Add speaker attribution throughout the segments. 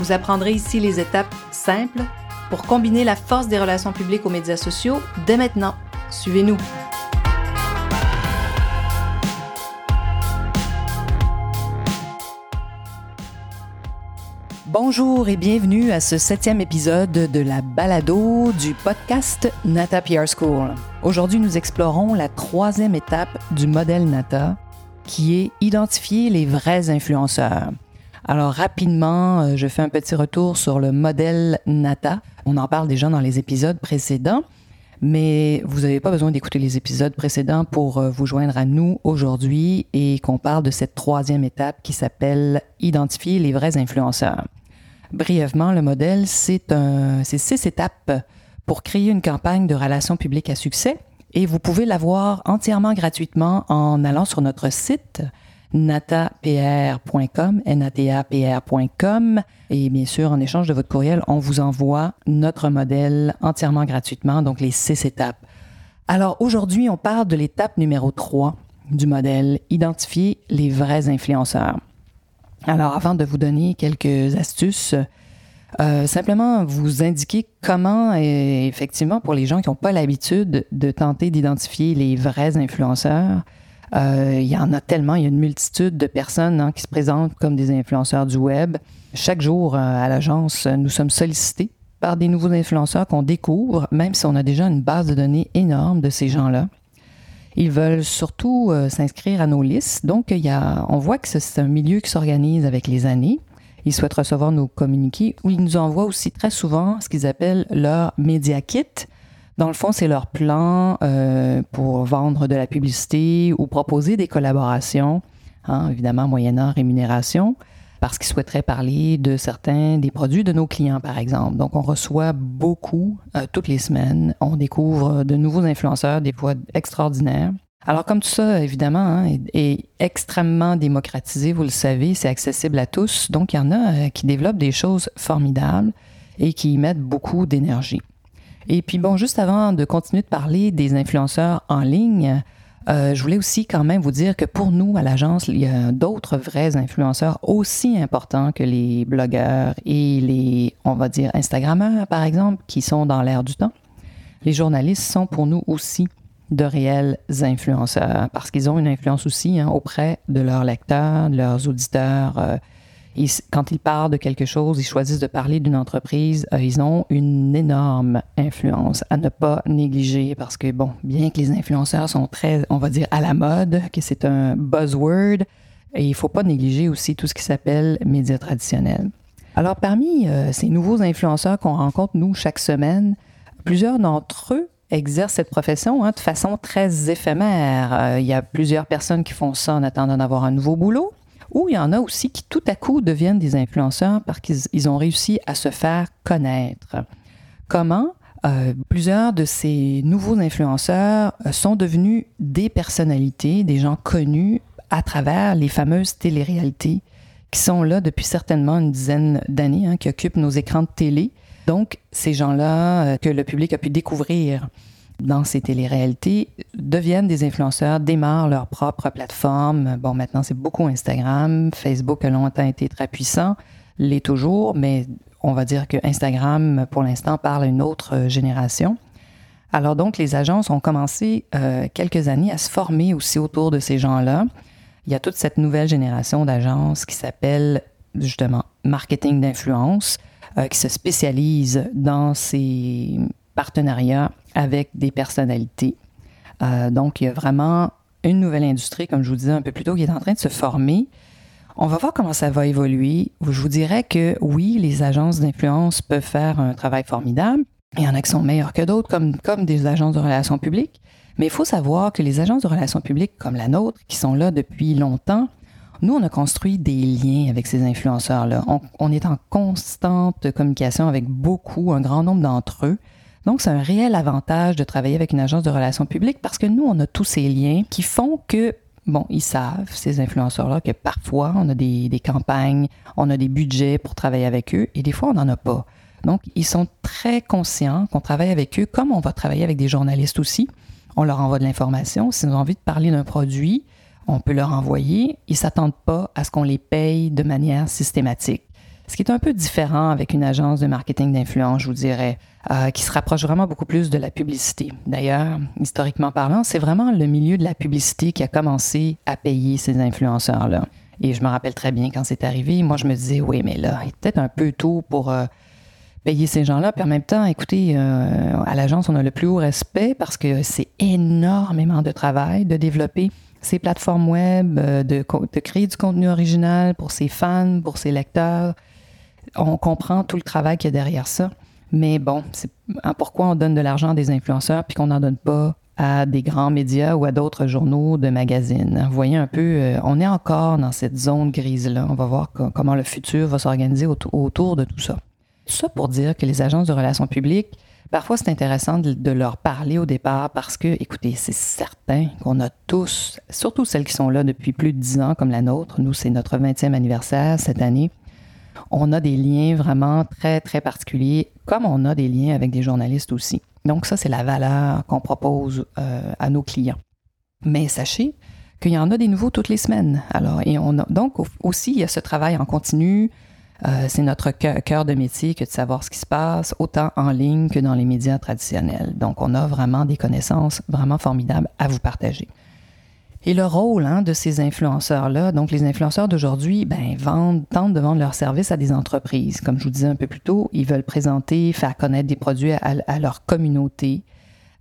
Speaker 1: Vous apprendrez ici les étapes simples pour combiner la force des relations publiques aux médias sociaux dès maintenant. Suivez-nous. Bonjour et bienvenue à ce septième épisode de la balado du podcast Nata PR School. Aujourd'hui, nous explorons la troisième étape du modèle Nata, qui est identifier les vrais influenceurs. Alors rapidement, euh, je fais un petit retour sur le modèle Nata. On en parle déjà dans les épisodes précédents, mais vous n'avez pas besoin d'écouter les épisodes précédents pour euh, vous joindre à nous aujourd'hui et qu'on parle de cette troisième étape qui s'appelle identifier les vrais influenceurs. Brièvement, le modèle, c'est six étapes pour créer une campagne de relations publiques à succès et vous pouvez l'avoir entièrement gratuitement en allant sur notre site natapr.com, natapr.com. Et bien sûr, en échange de votre courriel, on vous envoie notre modèle entièrement gratuitement, donc les six étapes. Alors aujourd'hui, on parle de l'étape numéro 3 du modèle, identifier les vrais influenceurs. Alors avant de vous donner quelques astuces, euh, simplement vous indiquer comment, effectivement, pour les gens qui n'ont pas l'habitude de tenter d'identifier les vrais influenceurs, euh, il y en a tellement, il y a une multitude de personnes hein, qui se présentent comme des influenceurs du web. Chaque jour, euh, à l'agence, nous sommes sollicités par des nouveaux influenceurs qu'on découvre, même si on a déjà une base de données énorme de ces gens-là. Ils veulent surtout s'inscrire à nos listes. Donc, on voit que c'est un milieu qui s'organise avec les années. Ils souhaitent recevoir nos communiqués ou ils nous envoient aussi très souvent ce qu'ils appellent leur Media Kit. Dans le fond, c'est leur plan euh, pour vendre de la publicité ou proposer des collaborations, hein, évidemment moyennant rémunération, parce qu'ils souhaiteraient parler de certains des produits de nos clients, par exemple. Donc, on reçoit beaucoup euh, toutes les semaines. On découvre de nouveaux influenceurs, des fois extraordinaires. Alors comme tout ça, évidemment, hein, est, extrêmement démocratisé, vous le savez, c'est accessible à tous. Donc il y en a euh, qui développent des choses formidables et qui y mettent beaucoup d'énergie. Et puis bon, juste avant de continuer de parler des influenceurs en ligne, euh, je voulais aussi quand même vous dire que pour nous, à l'agence, il y a d'autres vrais influenceurs aussi importants que les blogueurs et les, on va dire, Instagrammeurs, par exemple, qui sont dans l'air du temps. Les journalistes sont pour nous aussi de réels influenceurs parce qu'ils ont une influence aussi hein, auprès de leurs lecteurs, de leurs auditeurs. Euh, quand ils parlent de quelque chose, ils choisissent de parler d'une entreprise, euh, ils ont une énorme influence à ne pas négliger parce que, bon, bien que les influenceurs sont très, on va dire, à la mode, que c'est un buzzword, il ne faut pas négliger aussi tout ce qui s'appelle médias traditionnels. Alors, parmi euh, ces nouveaux influenceurs qu'on rencontre, nous, chaque semaine, plusieurs d'entre eux exercent cette profession hein, de façon très éphémère. Euh, il y a plusieurs personnes qui font ça en attendant d'avoir un nouveau boulot, ou il y en a aussi qui tout à coup deviennent des influenceurs parce qu'ils ont réussi à se faire connaître. Comment euh, plusieurs de ces nouveaux influenceurs euh, sont devenus des personnalités, des gens connus à travers les fameuses téléréalités qui sont là depuis certainement une dizaine d'années, hein, qui occupent nos écrans de télé donc, ces gens-là euh, que le public a pu découvrir dans ces téléréalités deviennent des influenceurs, démarrent leur propre plateforme. Bon, maintenant, c'est beaucoup Instagram. Facebook a longtemps été très puissant, l'est toujours, mais on va dire que Instagram, pour l'instant, parle à une autre euh, génération. Alors donc, les agences ont commencé euh, quelques années à se former aussi autour de ces gens-là. Il y a toute cette nouvelle génération d'agences qui s'appelle justement marketing d'influence, euh, qui se spécialise dans ces partenariats avec des personnalités. Euh, donc, il y a vraiment une nouvelle industrie, comme je vous disais un peu plus tôt, qui est en train de se former. On va voir comment ça va évoluer. Je vous dirais que oui, les agences d'influence peuvent faire un travail formidable. Il y en a qui sont meilleurs que d'autres, comme, comme des agences de relations publiques. Mais il faut savoir que les agences de relations publiques comme la nôtre, qui sont là depuis longtemps, Nous, on a construit des liens avec ces influenceurs-là. On, est en constante communication avec beaucoup, un grand nombre d'entre eux. Donc, c'est un réel avantage de travailler avec une agence de relations publiques parce que nous, on a tous ces liens qui font que, bon, ils savent, ces influenceurs-là, que parfois, on a des, campagnes, on a des budgets pour travailler avec eux et des fois, on n'en a pas. Donc, ils sont très conscients qu'on travaille avec eux comme on va travailler avec des journalistes aussi. On leur envoie de l'information. S'ils ont envie de parler d'un produit, on peut leur envoyer. Ils ne s'attendent pas à ce qu'on les paye de manière systématique. Ce qui est un peu différent avec une agence de marketing d'influence, je vous dirais, euh, qui se rapproche vraiment beaucoup plus de la publicité. D'ailleurs, historiquement parlant, c'est vraiment le milieu de la publicité qui a commencé à payer ces influenceurs-là. Et je me rappelle très bien quand c'est arrivé, moi je me disais, oui, mais là, il est peut-être un peu tôt pour euh, payer ces gens-là. Puis en même temps, écoutez, euh, à l'agence, on a le plus haut respect parce que c'est énormément de travail de développer ces plateformes web, de, créer du contenu original pour ses fans, pour ses lecteurs. On comprend tout le travail qu'il y a derrière ça. Mais bon, c'est hein, pourquoi on donne de l'argent à des influenceurs puis qu'on n'en donne pas à des grands médias ou à d'autres journaux de magazines? Vous voyez un peu, euh, on est encore dans cette zone grise-là. On va voir comment le futur va s'organiser autour de tout ça. Ça pour dire que les agences de relations publiques, parfois c'est intéressant de, leur parler au départ parce que, écoutez, c'est certain qu'on a tous, surtout celles qui sont là depuis plus de dix ans comme la nôtre, nous c'est notre 20e anniversaire cette année, on a des liens vraiment très, très particuliers, comme on a des liens avec des journalistes aussi. Donc ça, c'est la valeur qu'on propose euh, à nos clients. Mais sachez qu'il y en a des nouveaux toutes les semaines. Alors, et on a, donc aussi, il y a ce travail en continu, euh, c'est notre cœur de métier que de savoir ce qui se passe, autant en ligne que dans les médias traditionnels. Donc, on a vraiment des connaissances vraiment formidables à vous partager. Et le rôle hein, de ces influenceurs-là, donc les influenceurs d'aujourd'hui, ben, vendent, tentent de vendre leurs services à des entreprises. Comme je vous disais un peu plus tôt, ils veulent présenter, faire connaître des produits à leur communauté,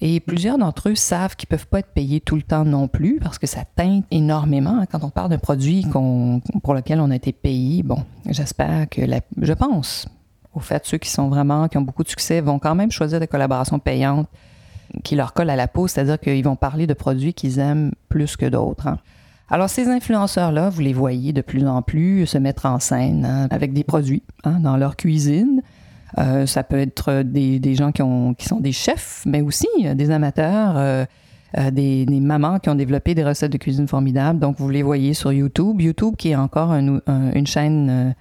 Speaker 1: et plusieurs d'entre eux savent qu'ils ne peuvent pas être payés tout le temps non plus parce que ça teinte énormément. Hein, quand on parle d'un produit pour lequel on a été payé, bon, j'espère que, je pense, au fait, ceux qui sont vraiment, qui ont beaucoup de succès, vont quand même choisir des collaborations payantes qui leur collent à la peau, c'est-à-dire qu'ils vont parler de produits qu'ils aiment plus que d'autres. Hein. Alors, ces influenceurs-là, vous les voyez de plus en plus se mettre en scène hein, avec des produits dans leur cuisine. Euh, ça peut être des, gens qui, ont, qui, sont des chefs, mais aussi euh, des amateurs, euh, des, mamans qui ont développé des recettes de cuisine formidables. Donc, vous les voyez sur YouTube. YouTube qui est encore une chaîne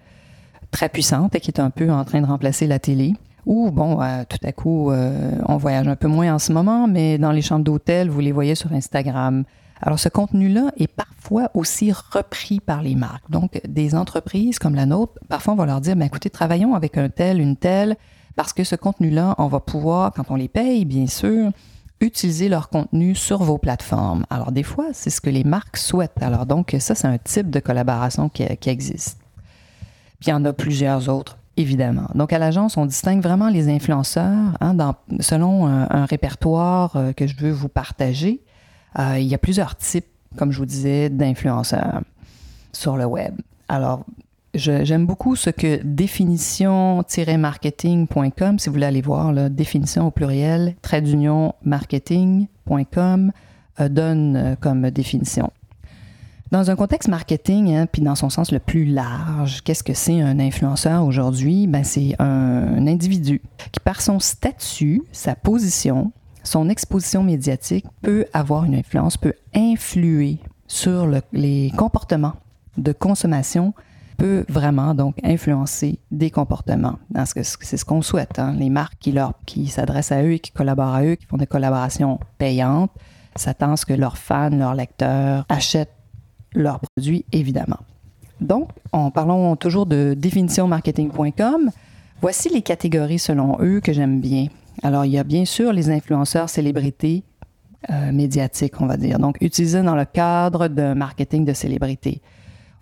Speaker 1: très puissante et qui est un peu en train de remplacer la télé. Ou, bon, tout à coup, on voyage un peu moins en ce moment, mais dans les chambres d'hôtel, vous les voyez sur Instagram. Alors, ce contenu-là est parfois aussi repris par les marques. Donc, des entreprises comme la nôtre, parfois, on va leur dire, ben, écoutez, travaillons avec un tel, une telle, parce que ce contenu-là, on va pouvoir, quand on les paye, bien sûr, utiliser leur contenu sur vos plateformes. Alors, des fois, c'est ce que les marques souhaitent. Alors, donc, ça, c'est un type de collaboration qui, existe. Puis, il y en a plusieurs autres évidemment. Donc, à l'agence, on distingue vraiment les influenceurs hein, selon un, répertoire euh, que je veux vous partager. Euh, il y a plusieurs types, comme je vous disais, d'influenceurs sur le web. Alors, j'aime beaucoup ce que définition-marketing.com, si vous voulez aller voir, définition au pluriel, trait d'union marketing.com euh, donne euh, comme définition. Dans un contexte marketing, hein, puis dans son sens le plus large, qu'est-ce que c'est un influenceur aujourd'hui? Ben, c'est un individu qui, par son statut, sa position, son exposition médiatique peut avoir une influence, peut influer sur les comportements de consommation, peut vraiment donc influencer des comportements. C'est ce qu'on souhaite. Hein. Les marques qui, qui s'adressent à eux qui collaborent à eux, qui font des collaborations payantes, s'attendent à ce que leurs fans, leurs lecteurs achètent leurs produits, évidemment. Donc, en parlant toujours de définitionmarketing.com, voici les catégories selon eux que j'aime bien. Alors, il y a bien sûr les influenceurs célébrités euh, médiatiques, on va dire. Donc, utilisés dans le cadre d'un marketing de célébrité.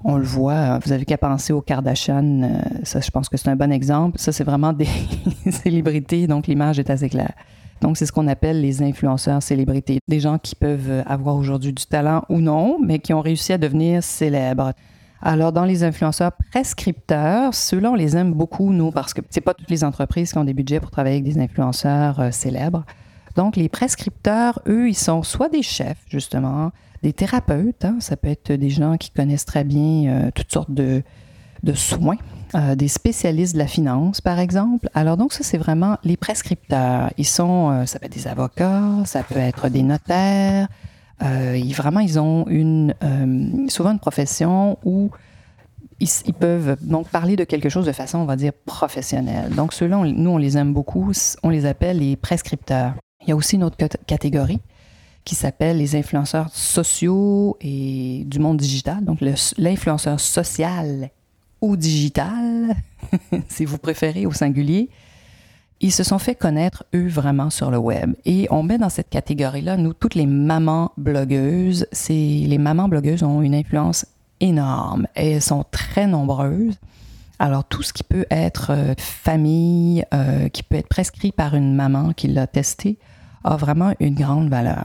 Speaker 1: On le voit, hein, vous avez qu'à penser aux Kardashian, euh, ça je pense que c'est un bon exemple. Ça, c'est vraiment des célébrités, donc l'image est assez claire. Donc, c'est ce qu'on appelle les influenceurs célébrités. Des gens qui peuvent avoir aujourd'hui du talent ou non, mais qui ont réussi à devenir célèbres. Alors, dans les influenceurs prescripteurs, ceux-là, on les aime beaucoup, nous, parce que c'est pas toutes les entreprises qui ont des budgets pour travailler avec des influenceurs euh, célèbres. Donc, les prescripteurs, eux, ils sont soit des chefs, justement, des thérapeutes, hein. ça peut être des gens qui connaissent très bien euh, toutes sortes de soins, euh, des spécialistes de la finance, par exemple. Alors donc ça, c'est vraiment les prescripteurs. Ils sont, euh, ça peut être des avocats, ça peut être des notaires. ils, vraiment, ils ont une, souvent une profession où ils, peuvent donc parler de quelque chose de façon, on va dire, professionnelle. Donc ceux-là, nous, on les aime beaucoup. On les appelle les prescripteurs. Il y a aussi une autre catégorie qui s'appelle les influenceurs sociaux et du monde digital. Donc l'influenceur social ou digital, si vous préférez, au singulier. Ils se sont fait connaître, eux, vraiment sur le web. Et on met dans cette catégorie-là, nous, toutes les mamans blogueuses. Les mamans blogueuses ont une influence énorme et elles sont très nombreuses. Alors, tout ce qui peut être euh, famille, euh, qui peut être prescrit par une maman qui l'a testé, a vraiment une grande valeur.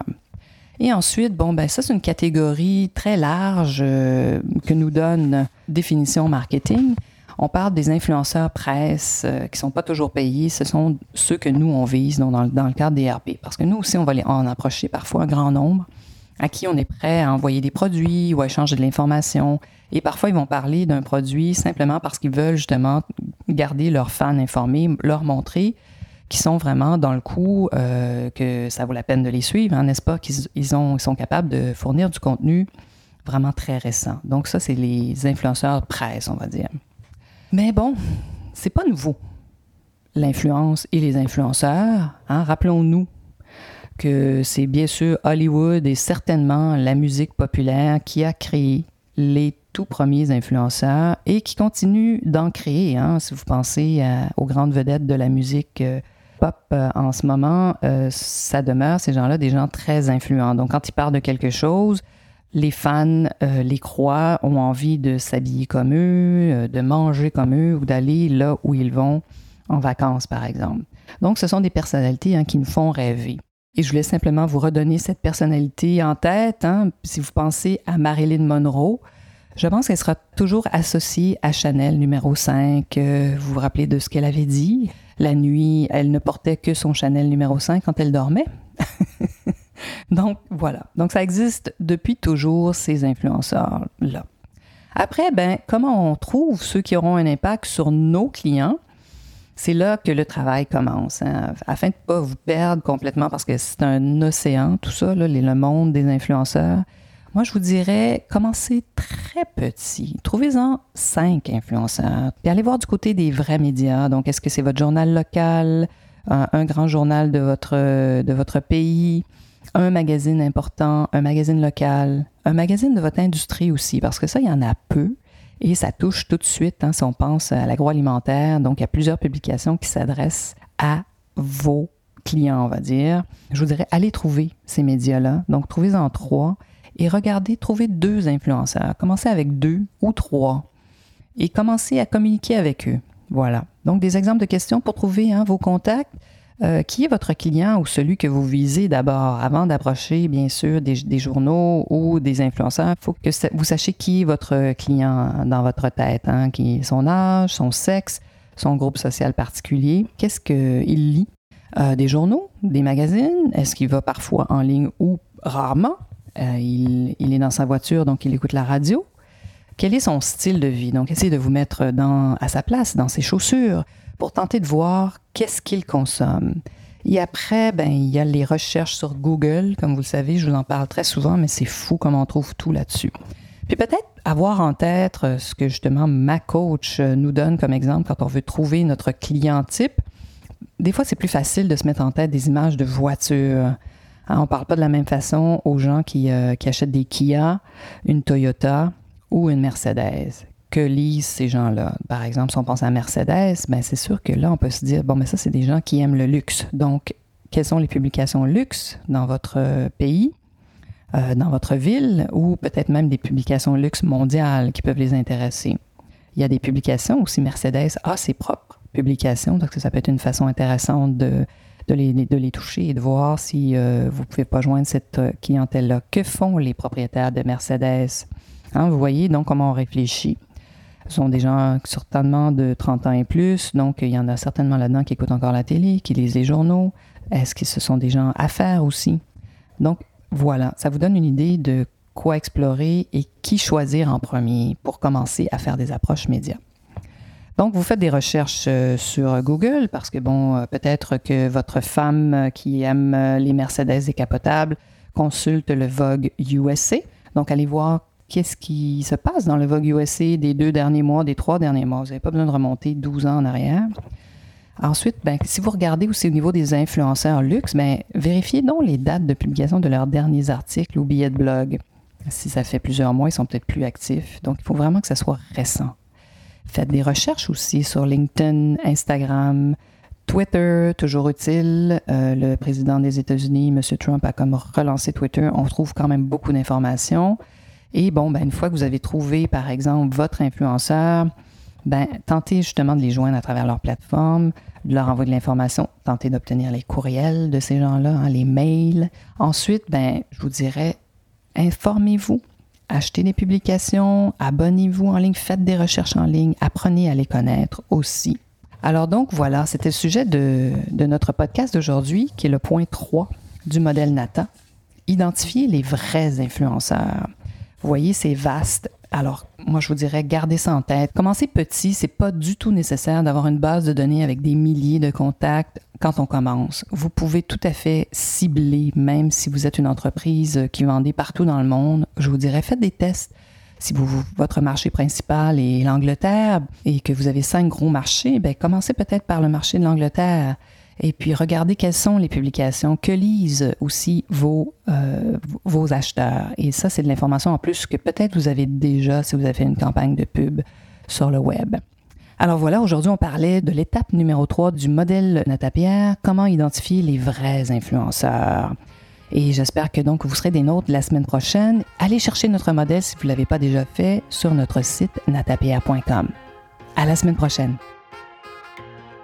Speaker 1: Et ensuite, bon, ben ça, c'est une catégorie très large euh, que nous donne définition marketing. On parle des influenceurs presse euh, qui sont pas toujours payés. Ce sont ceux que nous, on vise dans, le cadre des RP. Parce que nous aussi, on va en approcher parfois un grand nombre à qui on est prêt à envoyer des produits ou à échanger de l'information. Et parfois, ils vont parler d'un produit simplement parce qu'ils veulent justement garder leurs fans informés, leur montrer qui sont vraiment dans le coup euh, que ça vaut la peine de les suivre, hein, n'est-ce pas? Qu'ils ils ils sont capables de fournir du contenu vraiment très récent. Donc ça, c'est les influenceurs presse, on va dire. Mais bon, c'est pas nouveau. L'influence et les influenceurs, hein, rappelons-nous que c'est bien sûr Hollywood et certainement la musique populaire qui a créé les tout premiers influenceurs et qui continue d'en créer. Hein, si vous pensez aux grandes vedettes de la musique euh, pop euh, en ce moment, euh, ça demeure, ces gens-là, des gens très influents. Donc, quand ils parlent de quelque chose, les fans euh, les croient, ont envie de s'habiller comme eux, de manger comme eux ou d'aller là où ils vont en vacances, par exemple. Donc, ce sont des personnalités hein, qui nous font rêver. Et je voulais simplement vous redonner cette personnalité en tête. Hein. Si vous pensez à Marilyn Monroe, je pense qu'elle sera toujours associée à Chanel numéro 5. vous vous rappelez de ce qu'elle avait dit? La nuit, elle ne portait que son Chanel numéro 5 quand elle dormait. Donc voilà. Donc ça existe depuis toujours, ces influenceurs-là. Après, ben, comment on trouve ceux qui auront un impact sur nos clients? C'est là que le travail commence, hein. afin de ne pas vous perdre complètement, parce que c'est un océan, tout ça, le monde des influenceurs. Moi, je vous dirais, commencez très petit. Trouvez-en cinq influenceurs. Puis allez voir du côté des vrais médias. Donc, est-ce que c'est votre journal local, un, grand journal de votre, de votre pays, un magazine important, un magazine local, un magazine de votre industrie aussi, parce que ça, il y en a peu. Et ça touche tout de suite, hein, si on pense à l'agroalimentaire. Donc, il y a plusieurs publications qui s'adressent à vos clients, on va dire. Je vous dirais, allez trouver ces médias-là. Donc, trouvez-en trois et regardez, trouvez deux influenceurs. Commencez avec deux ou trois et commencez à communiquer avec eux. Voilà. Donc, des exemples de questions pour trouver hein, vos contacts. Euh, qui est votre client ou celui que vous visez d'abord avant d'approcher, bien sûr, des, journaux ou des influenceurs? Il faut que vous sachiez qui est votre client dans votre tête, hein, qui est son âge, son sexe, son groupe social particulier. Qu'est-ce qu'il lit? Euh, des journaux, des magazines? Est-ce qu'il va parfois en ligne ou rarement? Euh, il, est dans sa voiture, donc il écoute la radio. Quel est son style de vie? Donc, essayez de vous mettre dans, à sa place, dans ses chaussures, pour tenter de voir qu'est-ce qu'il consomme. Et après, ben, il y a les recherches sur Google. Comme vous le savez, je vous en parle très souvent, mais c'est fou comme on trouve tout là-dessus. Puis peut-être avoir en tête euh, ce que justement ma coach euh, nous donne comme exemple quand on veut trouver notre client type. Des fois, c'est plus facile de se mettre en tête des images de voitures. Hein, on ne parle pas de la même façon aux gens euh, qui, achètent des Kia, une Toyota ou une Mercedes que lisent ces gens-là? Par exemple, si on pense à Mercedes, ben c'est sûr que là, on peut se dire, bon, mais ça, c'est des gens qui aiment le luxe. Donc, quelles sont les publications luxe dans votre euh, pays, euh, dans votre ville, ou peut-être même des publications luxe mondiales qui peuvent les intéresser? Il y a des publications aussi, Mercedes a ses propres publications, donc ça peut être une façon intéressante de de les, de les toucher et de voir si euh, vous ne pouvez pas joindre cette euh, clientèle-là. Que font les propriétaires de Mercedes? Hein, vous voyez donc comment on réfléchit. Ce sont des gens certainement de 30 ans et plus, donc il y en a certainement là-dedans qui écoutent encore la télé, qui lisent les journaux. Est-ce que ce sont des gens à faire aussi? Donc voilà, ça vous donne une idée de quoi explorer et qui choisir en premier pour commencer à faire des approches médias. Donc, vous faites des recherches euh, sur Google parce que, bon, euh, peut-être que votre femme euh, qui aime les Mercedes décapotables consulte le Vogue USA. Donc, allez voir qu'est-ce qui se passe dans le Vogue USA des deux derniers mois, des trois derniers mois. Vous n'avez pas besoin de remonter 12 ans en arrière. Ensuite, ben, si vous regardez aussi au niveau des influenceurs luxe, ben, vérifiez donc les dates de publication de leurs derniers articles ou billets de blog. Si ça fait plusieurs mois, ils sont peut-être plus actifs. Donc, il faut vraiment que ça soit récent. Faites des recherches aussi sur LinkedIn, Instagram, Twitter, toujours utile. Euh, le président des États-Unis, M. Trump, a comme relancé Twitter. On trouve quand même beaucoup d'informations. Et bon, ben, une fois que vous avez trouvé, par exemple, votre influenceur, ben, tentez justement de les joindre à travers leur plateforme, de leur envoyer de l'information, tentez d'obtenir les courriels de ces gens-là, hein, les mails. Ensuite, ben, je vous dirais, informez-vous, achetez des publications, abonnez-vous en ligne, faites des recherches en ligne, apprenez à les connaître aussi. Alors donc voilà, c'était le sujet de, notre podcast d'aujourd'hui, qui est le point 3 du modèle NATA. Identifier les vrais influenceurs. Voyez, c'est vaste. Alors, moi, je vous dirais, gardez ça en tête. Commencez petit, c'est pas du tout nécessaire d'avoir une base de données avec des milliers de contacts quand on commence. Vous pouvez tout à fait cibler, même si vous êtes une entreprise qui vendait partout dans le monde. Je vous dirais, faites des tests. Si votre marché principal est l'Angleterre et que vous avez cinq gros marchés, ben commencez peut-être par le marché de l'Angleterre. Et puis, regardez quelles sont les publications, que lisent aussi vos, euh, vos acheteurs. Et ça, c'est de l'information en plus que peut-être vous avez déjà si vous avez fait une campagne de pub sur le web. Alors voilà, aujourd'hui, on parlait de l'étape numéro 3 du modèle Natapierre, comment identifier les vrais influenceurs. Et j'espère que donc vous serez des nôtres la semaine prochaine. Allez chercher notre modèle si vous ne l'avez pas déjà fait sur notre site natapierre.com. À la semaine prochaine.